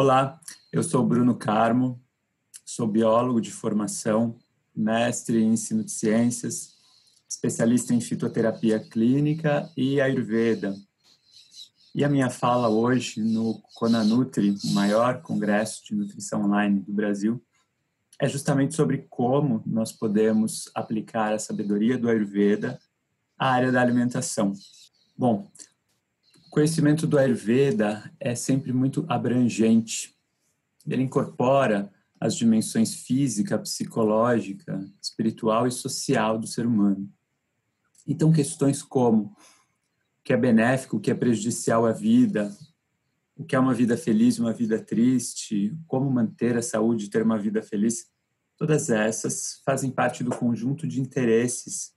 Olá, eu sou Bruno Carmo, sou biólogo de formação, mestre em ensino de ciências, especialista em fitoterapia clínica e ayurveda. E a minha fala hoje no Conanutri, o maior congresso de nutrição online do Brasil, é justamente sobre como nós podemos aplicar a sabedoria do ayurveda à área da alimentação. Bom, conhecimento do Ayurveda é sempre muito abrangente. Ele incorpora as dimensões física, psicológica, espiritual e social do ser humano. Então, questões como o que é benéfico, o que é prejudicial à vida, o que é uma vida feliz, uma vida triste, como manter a saúde e ter uma vida feliz, todas essas fazem parte do conjunto de interesses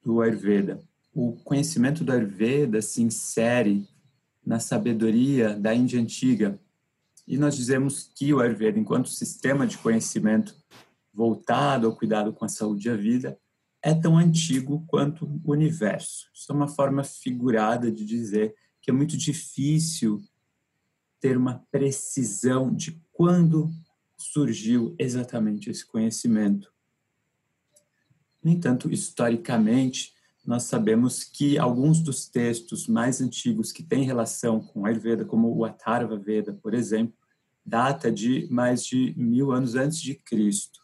do Ayurveda. O conhecimento do Ayurveda se insere na sabedoria da Índia antiga. E nós dizemos que o Ayurveda, enquanto sistema de conhecimento voltado ao cuidado com a saúde e a vida, é tão antigo quanto o universo. Isso é uma forma figurada de dizer que é muito difícil ter uma precisão de quando surgiu exatamente esse conhecimento. No entanto, historicamente, nós sabemos que alguns dos textos mais antigos que têm relação com a Ayurveda, como o Atharva Veda, por exemplo, data de mais de mil anos antes de Cristo.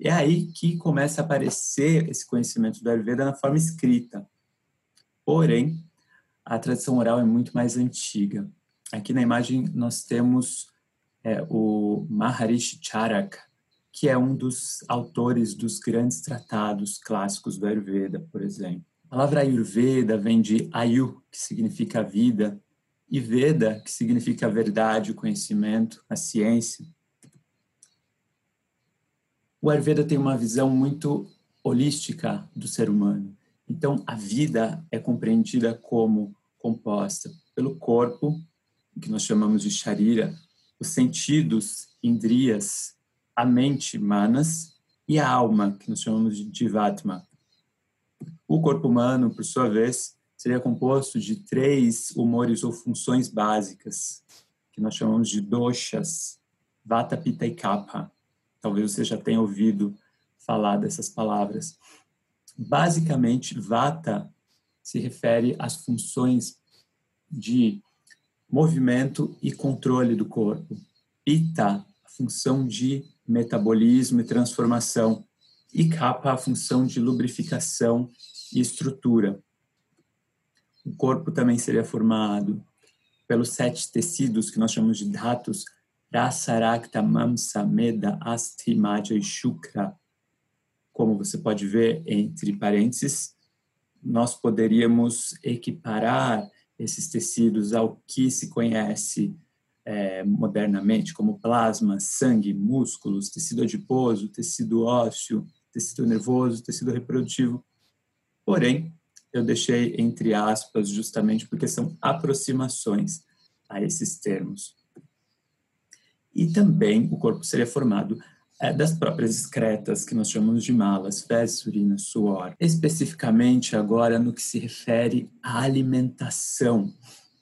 É aí que começa a aparecer esse conhecimento do Ayurveda na forma escrita. Porém, a tradição oral é muito mais antiga. Aqui na imagem nós temos é, o Maharishi Charaka, que é um dos autores dos grandes tratados clássicos do Ayurveda, por exemplo. A palavra Ayurveda vem de Ayu, que significa vida, e Veda, que significa verdade, o conhecimento, a ciência. O Ayurveda tem uma visão muito holística do ser humano. Então, a vida é compreendida como composta pelo corpo, que nós chamamos de Sharira, os sentidos, indrias, a mente, manas, e a alma, que nós chamamos de Jivatma. O corpo humano, por sua vez, seria composto de três humores ou funções básicas, que nós chamamos de doshas, vata, pitta e kapha. Talvez você já tenha ouvido falar dessas palavras. Basicamente, vata se refere às funções de movimento e controle do corpo. Pitta, a função de metabolismo e transformação. E kapha, a função de lubrificação e estrutura. O corpo também seria formado pelos sete tecidos que nós chamamos de dhatus, Rasarakta, Mamsa, Meda, Asti, Madhya e Shukra. Como você pode ver entre parênteses, nós poderíamos equiparar esses tecidos ao que se conhece é, modernamente como plasma, sangue, músculos, tecido adiposo, tecido ósseo, tecido nervoso, tecido reprodutivo. Porém, eu deixei entre aspas justamente porque são aproximações a esses termos. E também o corpo seria formado é, das próprias excretas, que nós chamamos de malas, fezes, urina, suor. Especificamente agora no que se refere à alimentação.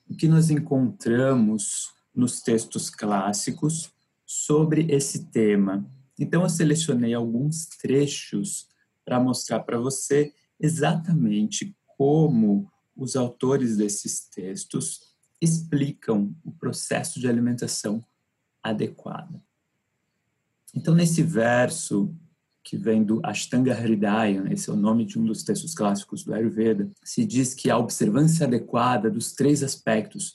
O que nós encontramos nos textos clássicos sobre esse tema. Então, eu selecionei alguns trechos para mostrar para você exatamente como os autores desses textos explicam o processo de alimentação adequada. Então, nesse verso que vem do Ashtanga Hridaya, esse é o nome de um dos textos clássicos do Ayurveda, se diz que a observância adequada dos três aspectos,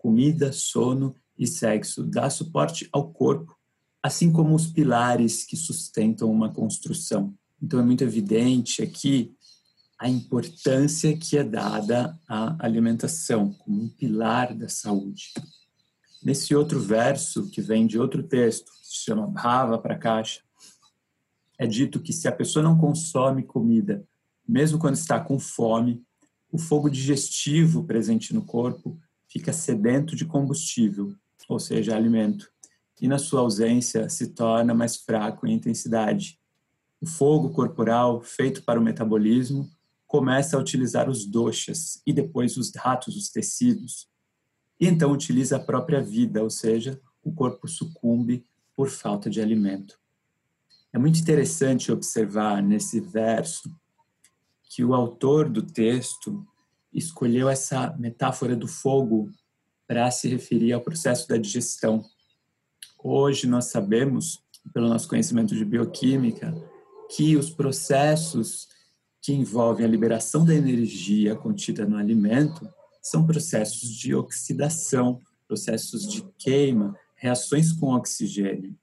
comida, sono e sexo, dá suporte ao corpo, assim como os pilares que sustentam uma construção. Então, é muito evidente aqui a importância que é dada à alimentação como um pilar da saúde. Nesse outro verso, que vem de outro texto, que se chama Bhava Prakasha, é dito que se a pessoa não consome comida, mesmo quando está com fome, o fogo digestivo presente no corpo fica sedento de combustível, ou seja, alimento, e na sua ausência se torna mais fraco em intensidade. O fogo corporal, feito para o metabolismo, começa a utilizar os doshas e depois os ratos, os tecidos. E então utiliza a própria vida, ou seja, o corpo sucumbe por falta de alimento. É muito interessante observar nesse verso que o autor do texto escolheu essa metáfora do fogo para se referir ao processo da digestão. Hoje nós sabemos, pelo nosso conhecimento de bioquímica, que os processos que envolvem a liberação da energia contida no alimento são processos de oxidação, processos de queima, reações com oxigênio.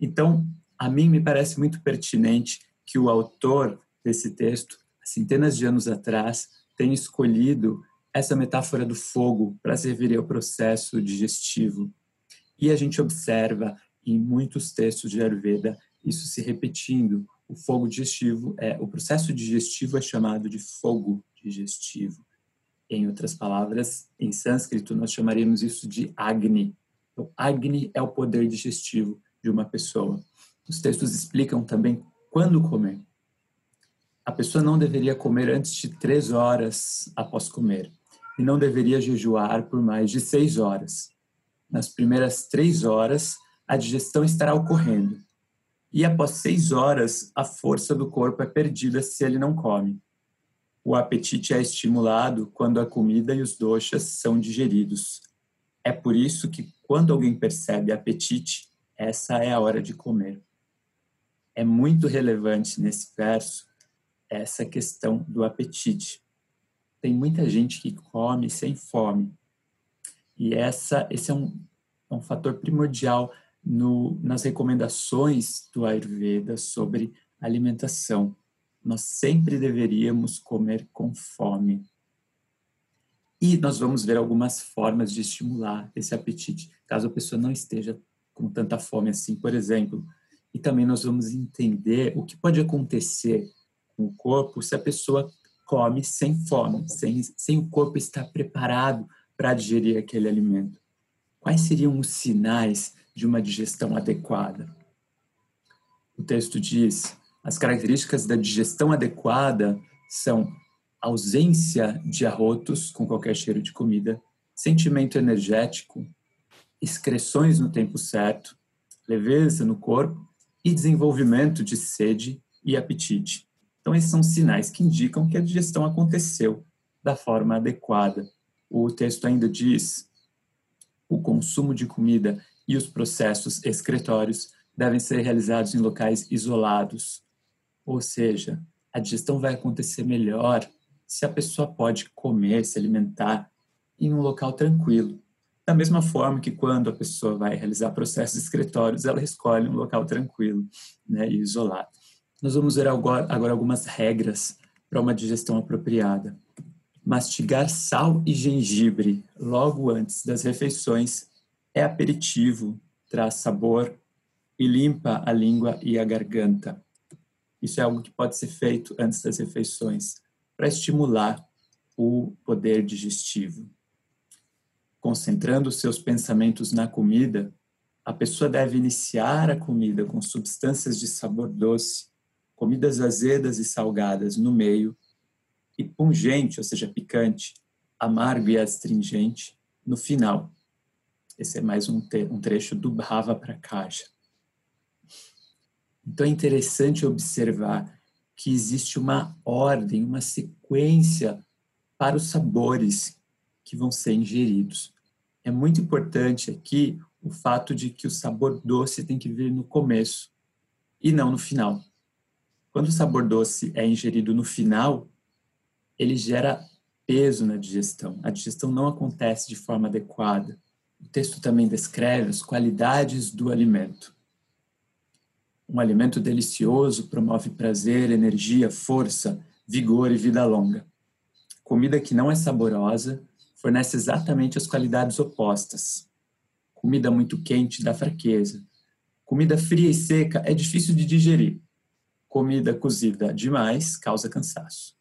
Então, a mim me parece muito pertinente que o autor desse texto, há centenas de anos atrás, tenha escolhido essa metáfora do fogo para se referir ao processo digestivo. E a gente observa em muitos textos de Ayurveda isso se repetindo. O fogo digestivo é o processo digestivo é chamado de fogo digestivo. Em outras palavras, em sânscrito nós chamaríamos isso de Agni. Então, Agni é o poder digestivo de uma pessoa. Os textos explicam também quando comer. A pessoa não deveria comer antes de três horas após comer e não deveria jejuar por mais de seis horas. Nas primeiras três horas, a digestão estará ocorrendo e após seis horas, a força do corpo é perdida se ele não come. O apetite é estimulado quando a comida e os doxas são digeridos. É por isso que, quando alguém percebe apetite, essa é a hora de comer é muito relevante nesse verso essa questão do apetite. Tem muita gente que come sem fome. E essa, esse é um, é um fator primordial no, nas recomendações do Ayurveda sobre alimentação. Nós sempre deveríamos comer com fome. E nós vamos ver algumas formas de estimular esse apetite, caso a pessoa não esteja com tanta fome assim. Por exemplo, e também nós vamos entender o que pode acontecer o corpo se a pessoa come sem fome, sem, sem o corpo estar preparado para digerir aquele alimento. Quais seriam os sinais de uma digestão adequada? O texto diz: as características da digestão adequada são ausência de arrotos com qualquer cheiro de comida, sentimento energético, excreções no tempo certo, leveza no corpo e desenvolvimento de sede e apetite. Então, esses são sinais que indicam que a digestão aconteceu da forma adequada. O texto ainda diz: o consumo de comida e os processos excretórios devem ser realizados em locais isolados. Ou seja, a digestão vai acontecer melhor se a pessoa pode comer, se alimentar em um local tranquilo. Da mesma forma que quando a pessoa vai realizar processos excretórios, ela escolhe um local tranquilo né, e isolado. Nós vamos ver agora, algumas regras para uma digestão apropriada. Mastigar sal e gengibre logo antes das refeições é aperitivo, traz sabor e limpa a língua e a garganta. Isso é algo que pode ser feito antes das refeições para estimular o poder digestivo concentrando seus pensamentos na comida, a pessoa deve iniciar a comida com substâncias de sabor doce, comidas azedas e salgadas no meio, e pungente, ou seja, picante, amargo e astringente, no final. Esse é mais um, um trecho do Bhava para caixa. Então é interessante observar que existe uma ordem, uma sequência para os sabores que vão ser ingeridos. É muito importante aqui o fato de que o sabor doce tem que vir no começo e não no final. Quando o sabor doce é ingerido no final, ele gera peso na digestão. A digestão não acontece de forma adequada. O texto também descreve as qualidades do alimento. Um alimento delicioso promove prazer, energia, força, vigor e vida longa. Comida que não é saborosa fornece exatamente as qualidades opostas. Comida muito quente dá fraqueza. Comida fria e seca é difícil de digerir. Comida cozida demais causa cansaço.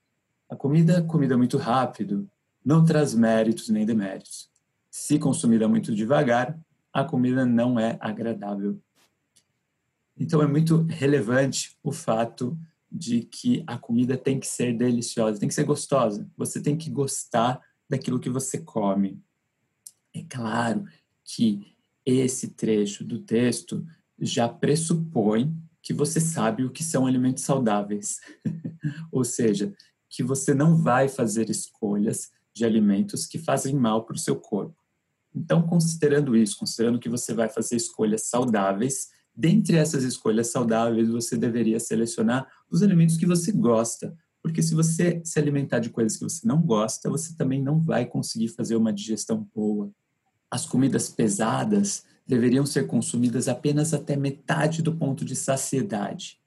A comida comida muito rápido não traz méritos nem deméritos. Se consumida muito devagar, a comida não é agradável. Então é muito relevante o fato de que a comida tem que ser deliciosa, tem que ser gostosa. Você tem que gostar daquilo que você come. É claro que esse trecho do texto já pressupõe que você sabe o que são alimentos saudáveis. Ou seja, que você não vai fazer escolhas de alimentos que fazem mal para o seu corpo. Então, considerando isso, considerando que você vai fazer escolhas saudáveis, dentre essas escolhas saudáveis, você deveria selecionar os alimentos que você gosta, porque se você se alimentar de coisas que você não gosta, você também não vai conseguir fazer uma digestão boa. As comidas pesadas deveriam ser consumidas apenas até metade do ponto de saciedade,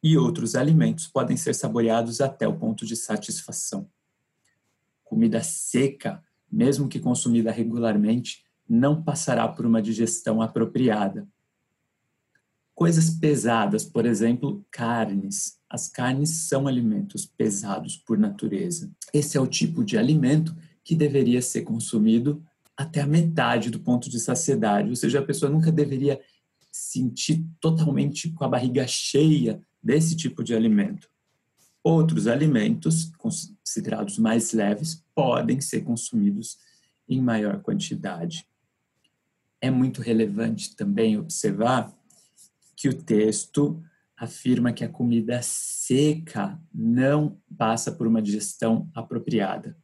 e outros alimentos podem ser saboreados até o ponto de satisfação. Comida seca, mesmo que consumida regularmente, não passará por uma digestão apropriada. Coisas pesadas, por exemplo, carnes. As carnes são alimentos pesados por natureza. Esse é o tipo de alimento que deveria ser consumido até a metade do ponto de saciedade, ou seja, a pessoa nunca deveria sentir totalmente com a barriga cheia desse tipo de alimento. Outros alimentos, considerados mais leves, podem ser consumidos em maior quantidade. É muito relevante também observar que o texto afirma que a comida seca não passa por uma digestão apropriada.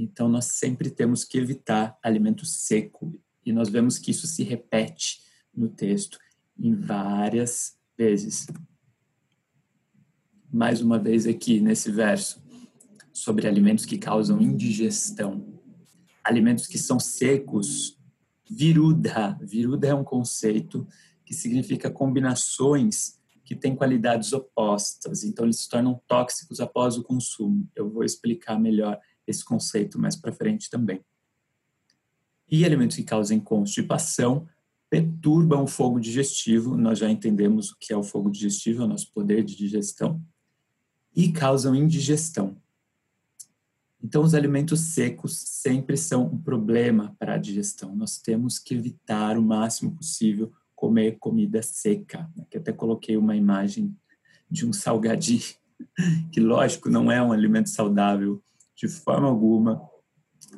Então, nós sempre temos que evitar alimento seco. E nós vemos que isso se repete no texto em várias vezes. Mais uma vez aqui nesse verso, sobre alimentos que causam indigestão. Alimentos que são secos, viruda. Viruda é um conceito que significa combinações que têm qualidades opostas. Então, eles se tornam tóxicos após o consumo. Eu vou explicar melhor esse conceito mais para frente também. E alimentos que causem constipação perturbam o fogo digestivo, nós já entendemos o que é o fogo digestivo, é o nosso poder de digestão, e causam indigestão. Então, os alimentos secos sempre são um problema para a digestão. Nós temos que evitar o máximo possível comer comida seca. Aqui até coloquei uma imagem de um salgadinho, que lógico não é um alimento saudável, de forma alguma.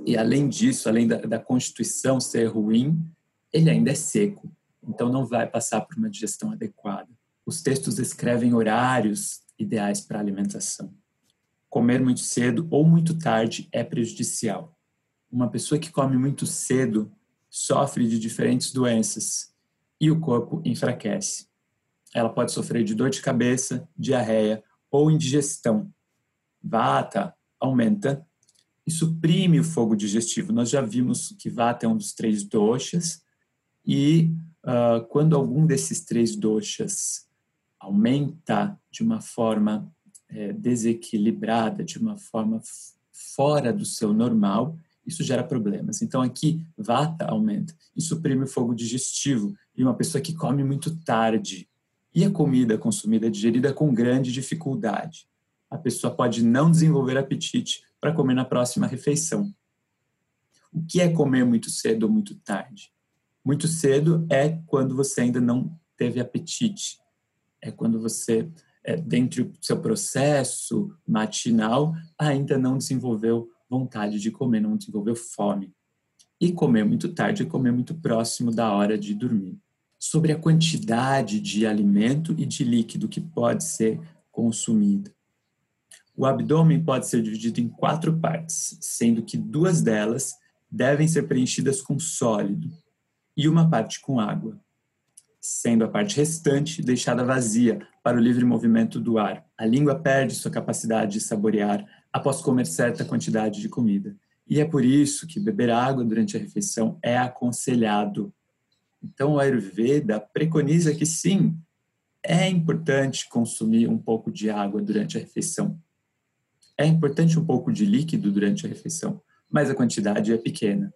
E além disso, além da, da constituição ser ruim, ele ainda é seco, então não vai passar por uma digestão adequada. Os textos descrevem horários ideais para alimentação. Comer muito cedo ou muito tarde é prejudicial. Uma pessoa que come muito cedo sofre de diferentes doenças e o corpo enfraquece. Ela pode sofrer de dor de cabeça, diarreia ou indigestão. Vata, aumenta e suprime o fogo digestivo. Nós já vimos que Vata é um dos três doshas e uh, quando algum desses três doshas aumenta de uma forma é, desequilibrada, de uma forma fora do seu normal, isso gera problemas. Então aqui Vata aumenta e suprime o fogo digestivo e uma pessoa que come muito tarde e a comida consumida digerida com grande dificuldade a pessoa pode não desenvolver apetite para comer na próxima refeição. O que é comer muito cedo ou muito tarde? Muito cedo é quando você ainda não teve apetite. É quando você, é, dentro do seu processo matinal, ainda não desenvolveu vontade de comer, não desenvolveu fome. E comer muito tarde é comer muito próximo da hora de dormir. Sobre a quantidade de alimento e de líquido que pode ser consumido. O abdômen pode ser dividido em quatro partes, sendo que duas delas devem ser preenchidas com sólido e uma parte com água, sendo a parte restante deixada vazia para o livre movimento do ar. A língua perde sua capacidade de saborear após comer certa quantidade de comida. E é por isso que beber água durante a refeição é aconselhado. Então, o Ayurveda preconiza que sim, é importante consumir um pouco de água durante a refeição, é importante um pouco de líquido durante a refeição, mas a quantidade é pequena.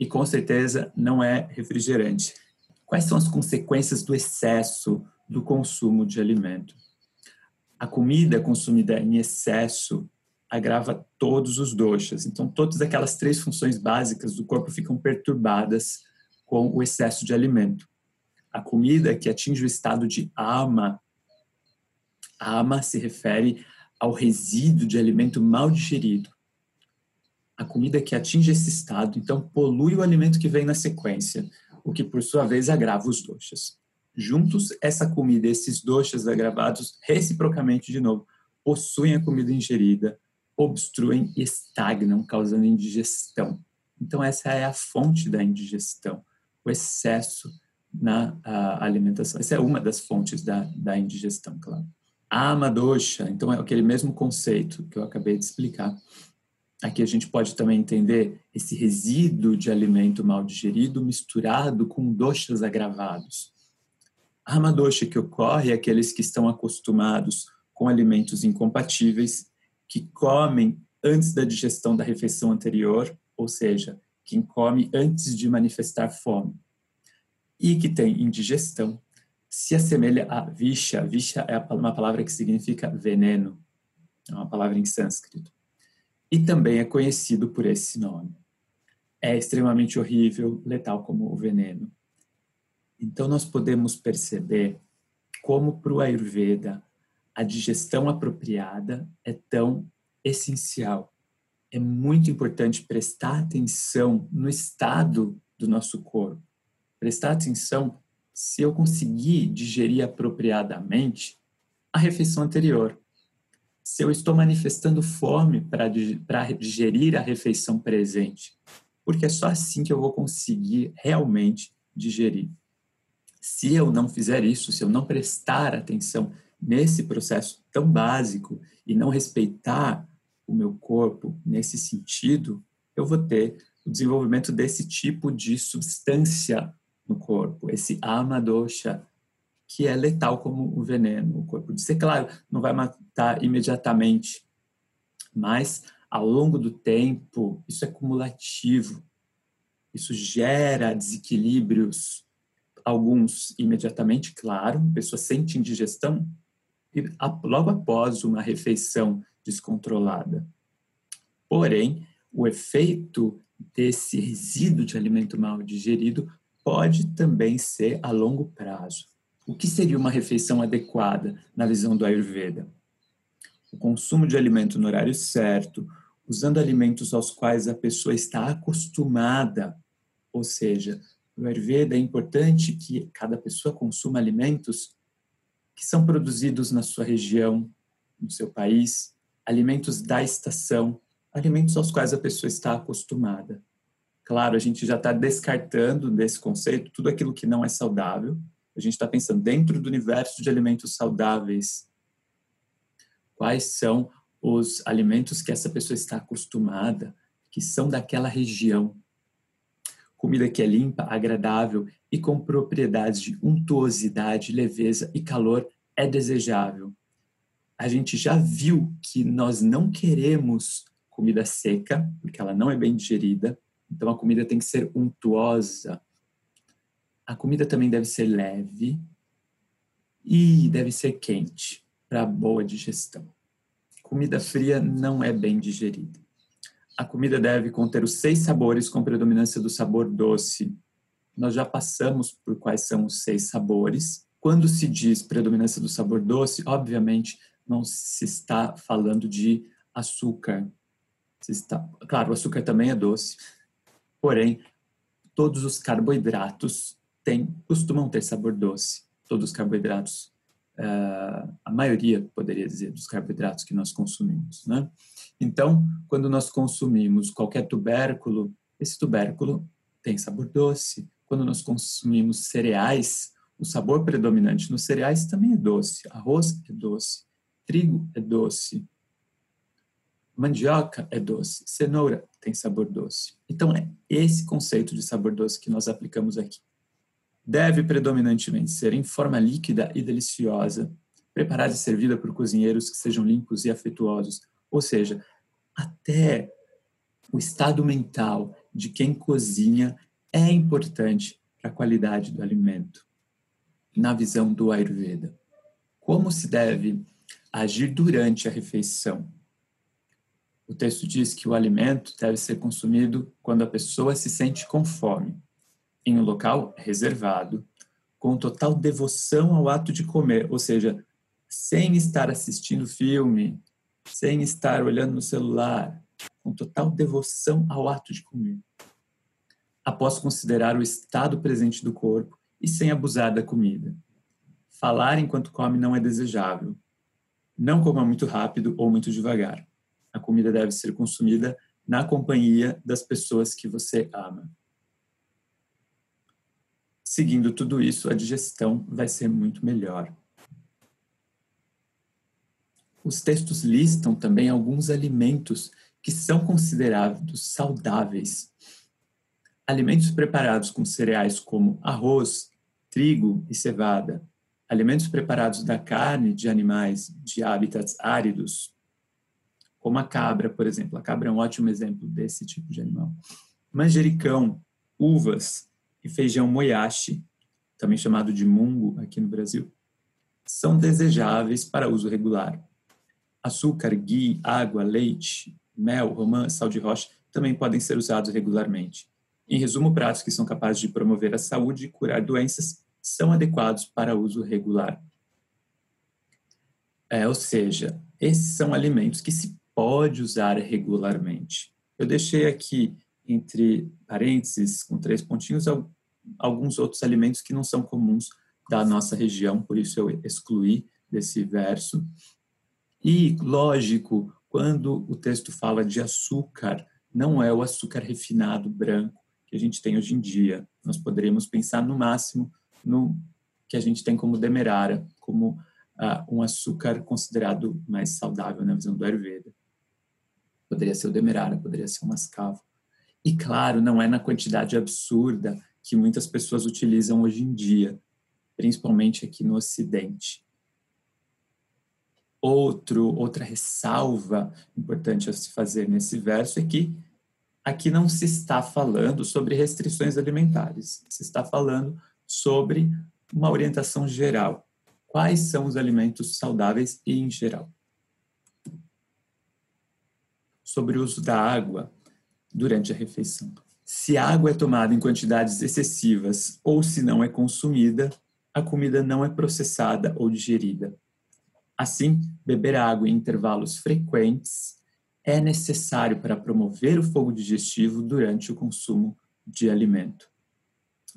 E com certeza não é refrigerante. Quais são as consequências do excesso do consumo de alimento? A comida consumida em excesso agrava todos os doshas. Então, todas aquelas três funções básicas do corpo ficam perturbadas com o excesso de alimento. A comida que atinge o estado de ama, ama se refere ao resíduo de alimento mal digerido. A comida que atinge esse estado, então, polui o alimento que vem na sequência. o que por sua vez agrava os doshas. Juntos, essa comida, esses doshas agravados, reciprocamente de novo, possuem a comida ingerida, obstruem e estagnam, causando indigestão. Então, essa é a fonte da indigestão, o excesso na alimentação. Essa é uma das fontes da, da indigestão, claro. Amadosha, então é aquele mesmo conceito que eu acabei de explicar. Aqui a gente pode também entender esse resíduo de alimento mal digerido misturado com doshas agravados. A amadosha que ocorre é aqueles que estão acostumados com alimentos incompatíveis, que comem antes da digestão da refeição anterior, ou seja, quem come antes de manifestar fome, e que tem indigestão, se assemelha a visha. Visha é uma palavra que significa veneno, é uma palavra em sânscrito. E também é conhecido por esse nome. É extremamente horrível, letal como o veneno. Então, nós podemos perceber como para o Ayurveda a digestão apropriada é tão essencial. É muito importante prestar atenção no estado do nosso corpo, prestar atenção se eu conseguir digerir apropriadamente a refeição anterior. Se eu estou manifestando fome para digerir a refeição presente. Porque é só assim que eu vou conseguir realmente digerir. Se eu não fizer isso, se eu não prestar atenção nesse processo tão básico e não respeitar o meu corpo nesse sentido, eu vou ter o desenvolvimento desse tipo de substância no corpo, esse amadosha, que é letal como o veneno. O corpo de ser claro, não vai matar imediatamente, mas ao longo do tempo, isso é cumulativo. Isso gera desequilíbrios, alguns imediatamente, claro, a pessoa sente indigestão e logo após uma refeição descontrolada. Porém, o efeito desse resíduo de alimento mal digerido pode também ser a longo prazo. O que seria uma refeição adequada na visão do Ayurveda? O consumo de alimento no horário certo, usando alimentos aos quais a pessoa está acostumada, ou seja, no Ayurveda é importante que cada pessoa consuma alimentos que são produzidos na sua região, no seu país, alimentos da estação, alimentos aos quais a pessoa está acostumada. Claro, a gente já está descartando desse conceito tudo aquilo que não é saudável. A gente está pensando dentro do universo de alimentos saudáveis. Quais são os alimentos que essa pessoa está acostumada, que são daquela região? Comida que é limpa, agradável e com propriedades de untuosidade, leveza e calor é desejável. A gente já viu que nós não queremos comida seca, porque ela não é bem digerida então a comida tem que ser untuosa. A comida também deve ser leve e deve ser quente para boa digestão. Comida fria não é bem digerida. A comida deve conter os seis sabores com predominância do sabor doce. Nós já passamos por quais são os seis sabores. Quando se diz predominância do sabor doce, obviamente não se está falando de açúcar. Se está, claro, o açúcar também é doce, Porém, todos os carboidratos têm, costumam ter sabor doce. Todos os carboidratos, uh, a maioria, poderia dizer, dos carboidratos que nós consumimos. Né? Então, quando nós consumimos qualquer tubérculo, esse tubérculo tem sabor doce. Quando nós consumimos cereais, o sabor predominante nos cereais também é doce. Arroz é doce, trigo é doce, mandioca é doce, cenoura tem sabor doce. Então, é esse conceito de sabor doce que nós aplicamos aqui. Deve predominantemente ser em forma líquida e deliciosa, preparada e servida por cozinheiros que sejam limpos e afetuosos. Ou seja, até o estado mental de quem cozinha é importante para a qualidade do alimento. Na visão do Ayurveda, como se deve agir durante a refeição? O texto diz que o alimento deve ser consumido quando a pessoa se sente com fome, em um local reservado, com total devoção ao ato de comer, ou seja, sem estar assistindo filme, sem estar olhando no celular, com total devoção ao ato de comer. após considerar o estado presente do corpo e sem abusar da comida. Falar enquanto come não é desejável. Não coma muito rápido ou muito devagar. A comida deve ser consumida na companhia das pessoas que você ama. Seguindo tudo isso, a digestão vai ser muito melhor. Os textos listam também alguns alimentos que são considerados saudáveis. Alimentos preparados com cereais como arroz, trigo e cevada, alimentos preparados da carne de animais de hábitats áridos, como a cabra, por exemplo. A cabra é um ótimo exemplo desse tipo de animal. Manjericão, uvas e feijão moyashi, também chamado de mungo aqui no Brasil, são desejáveis para uso regular. Açúcar, ghee, água, leite, mel, romã, sal de rocha também podem ser usados regularmente. Em resumo, pratos que são capazes de promover a saúde e curar doenças são adequados para uso regular. É, ou seja, esses são alimentos que se pode usar regularmente. Eu deixei aqui entre parênteses, com três pontinhos, alguns outros alimentos que não são comuns da nossa região, por isso eu excluí desse verso. E, lógico, quando o texto fala de açúcar, não é o açúcar refinado branco que a gente tem hoje em dia. Nós poderíamos pensar no máximo no que a gente tem como demerara, como uh, um açúcar considerado mais saudável na visão do Ayurveda. Poderia ser o demerara, poderia ser o mascavo. E claro, não é na quantidade absurda que muitas pessoas utilizam hoje em dia, principalmente aqui no Ocidente. Outro, outra ressalva importante a se fazer nesse verso é que aqui não se está falando sobre restrições alimentares, se está falando sobre uma orientação geral. Quais são os alimentos saudáveis e em geral? Sobre o uso da água durante a refeição. Se a água é tomada em quantidades excessivas ou se não é consumida, a comida não é processada ou digerida. Assim, beber água em intervalos frequentes é necessário para promover o fogo digestivo durante o consumo de alimento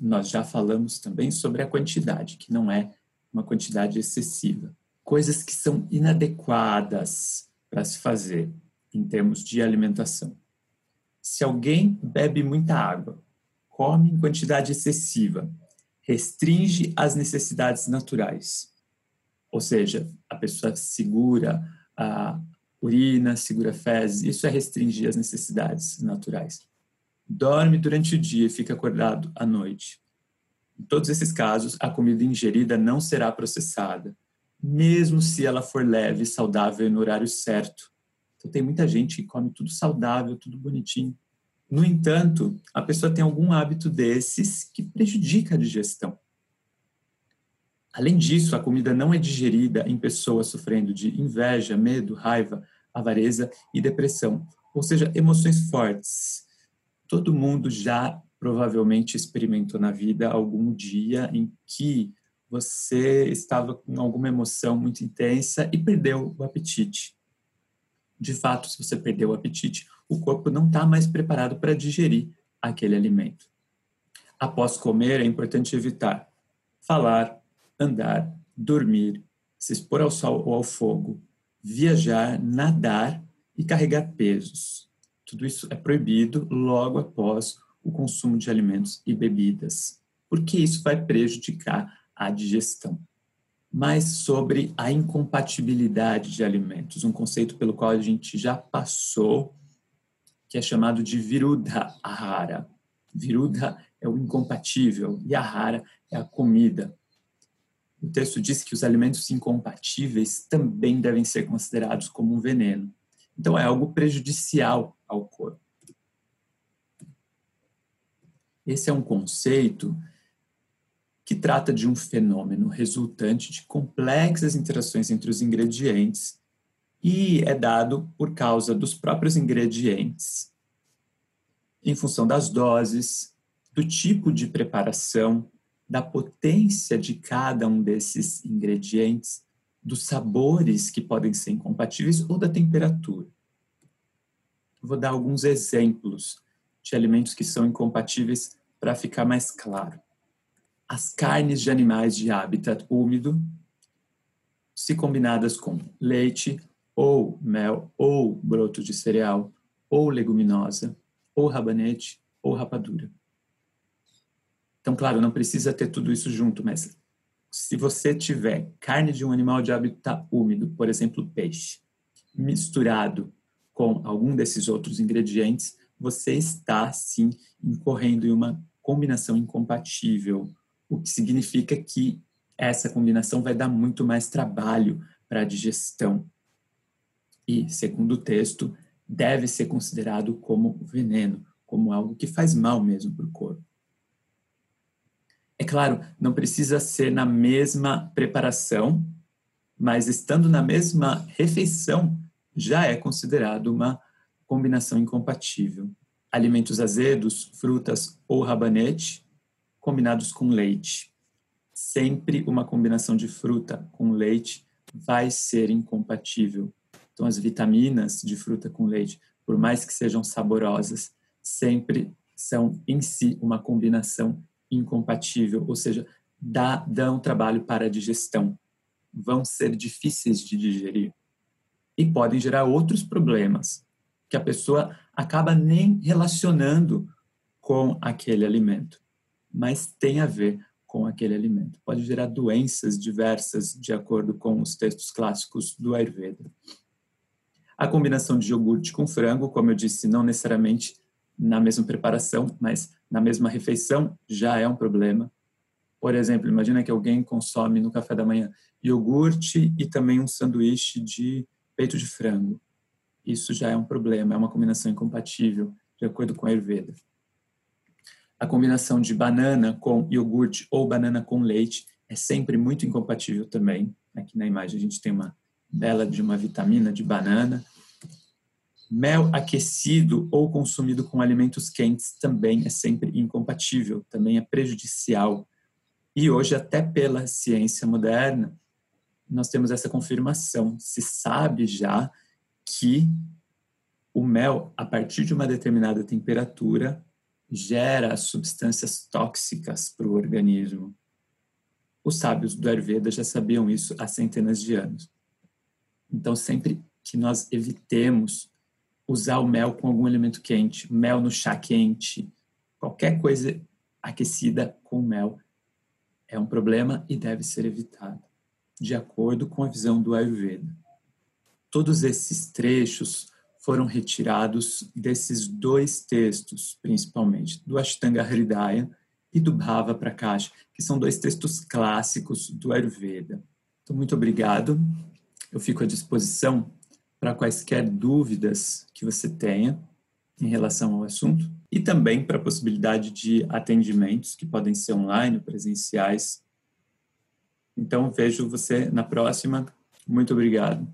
nós já falamos também sobre a quantidade, que não é uma quantidade excessiva. Coisas que são inadequadas para se fazer em termos de alimentação. Se alguém bebe muita água, come em quantidade excessiva, restringe as necessidades naturais, ou seja, a pessoa segura a urina, segura fezes, isso é restringir as necessidades naturais dorme durante o dia e fica acordado à noite. Em todos esses casos, a comida ingerida não será processada, mesmo se ela for leve e saudável no horário certo. Então, tem muita gente que come tudo saudável, tudo bonitinho. No entanto, a pessoa tem algum hábito desses que prejudica a digestão. Além disso, a comida não é digerida em pessoas sofrendo de inveja, medo, raiva, avareza e depressão, ou seja, emoções fortes, todo mundo já provavelmente experimentou na vida algum dia em que você estava com alguma emoção muito intensa e perdeu o apetite. De fato, se você perdeu o apetite, o corpo não está mais preparado para digerir aquele alimento. Após comer, é importante evitar falar, andar, dormir, se expor ao sol ou ao fogo, viajar, nadar e carregar pesos. Tudo isso é proibido logo após o consumo de alimentos e bebidas, porque isso vai prejudicar a digestão. Mas sobre a incompatibilidade de alimentos, um conceito pelo qual a gente já passou, que é chamado de virudha ahara. Virudha é o incompatível e ahara é a comida. O texto diz que os alimentos incompatíveis também devem ser considerados como um veneno. Então, é algo prejudicial ao corpo. Esse é um conceito que trata de um fenômeno resultante de complexas interações entre os ingredientes e é dado por causa dos próprios ingredientes, em função das doses, do tipo de preparação, da potência de cada um desses ingredientes dos sabores que podem ser incompatíveis ou da temperatura. Vou dar alguns exemplos de alimentos que são incompatíveis para ficar mais claro. As carnes de animais de habitat úmido, se combinadas com leite ou mel ou broto de cereal ou leguminosa ou rabanete ou rapadura. Então, claro, não precisa ter tudo isso junto, mas se você tiver carne de um animal de habitat úmido, por exemplo, peixe, misturado com algum desses outros ingredientes, você está sim incorrendo em uma combinação incompatível, o que significa que essa combinação vai dar muito mais trabalho para a digestão. E, segundo o texto, deve ser considerado como veneno, como algo que faz mal mesmo para o corpo. É claro, não precisa ser na mesma preparação, mas estando na mesma refeição, já é considerado uma combinação incompatível. Alimentos azedos, frutas ou rabanete, combinados com leite. Sempre uma combinação de fruta com leite vai ser incompatível. Então, as vitaminas de fruta com leite, por mais que sejam saborosas, sempre são em si uma combinação incompatível, ou seja, dá, dão trabalho para a digestão, vão ser difíceis de digerir e podem gerar outros problemas que a pessoa acaba nem relacionando com aquele alimento, mas tem a ver com aquele alimento. Pode gerar doenças diversas, de acordo com os textos clássicos do Ayurveda. A combinação de iogurte com frango, como eu disse, não necessariamente na mesma preparação, mas na mesma refeição já é um problema. Por exemplo, imagina que alguém consome no café da manhã iogurte e também um sanduíche de peito de frango. Isso já é um problema, é uma combinação incompatível, de acordo com a Ayurveda. A combinação de banana com iogurte ou banana com leite é sempre muito incompatível também. Aqui na imagem a gente tem uma bela de uma vitamina de banana Mel aquecido ou consumido com alimentos quentes também é sempre incompatível, também é prejudicial. E hoje, até pela ciência moderna, nós temos essa confirmação. Se sabe já que o mel, a partir de uma determinada temperatura, gera substâncias tóxicas para o organismo. Os sábios do Ayurveda já sabiam isso há centenas de anos. Então, sempre que nós evitemos usar o mel com algum elemento quente, mel no chá quente, qualquer coisa aquecida com mel é um problema e deve ser evitado, de acordo com a visão do Ayurveda. Todos esses trechos foram retirados desses dois textos, principalmente, do Ashtanga Hridaya e do Bhava Prakash, que são dois textos clássicos do Ayurveda. Então, muito obrigado. Eu fico à disposição para quaisquer dúvidas que você tenha em relação ao assunto e também para a possibilidade de atendimentos que podem ser online ou presenciais. Então, vejo você na próxima. Muito obrigado.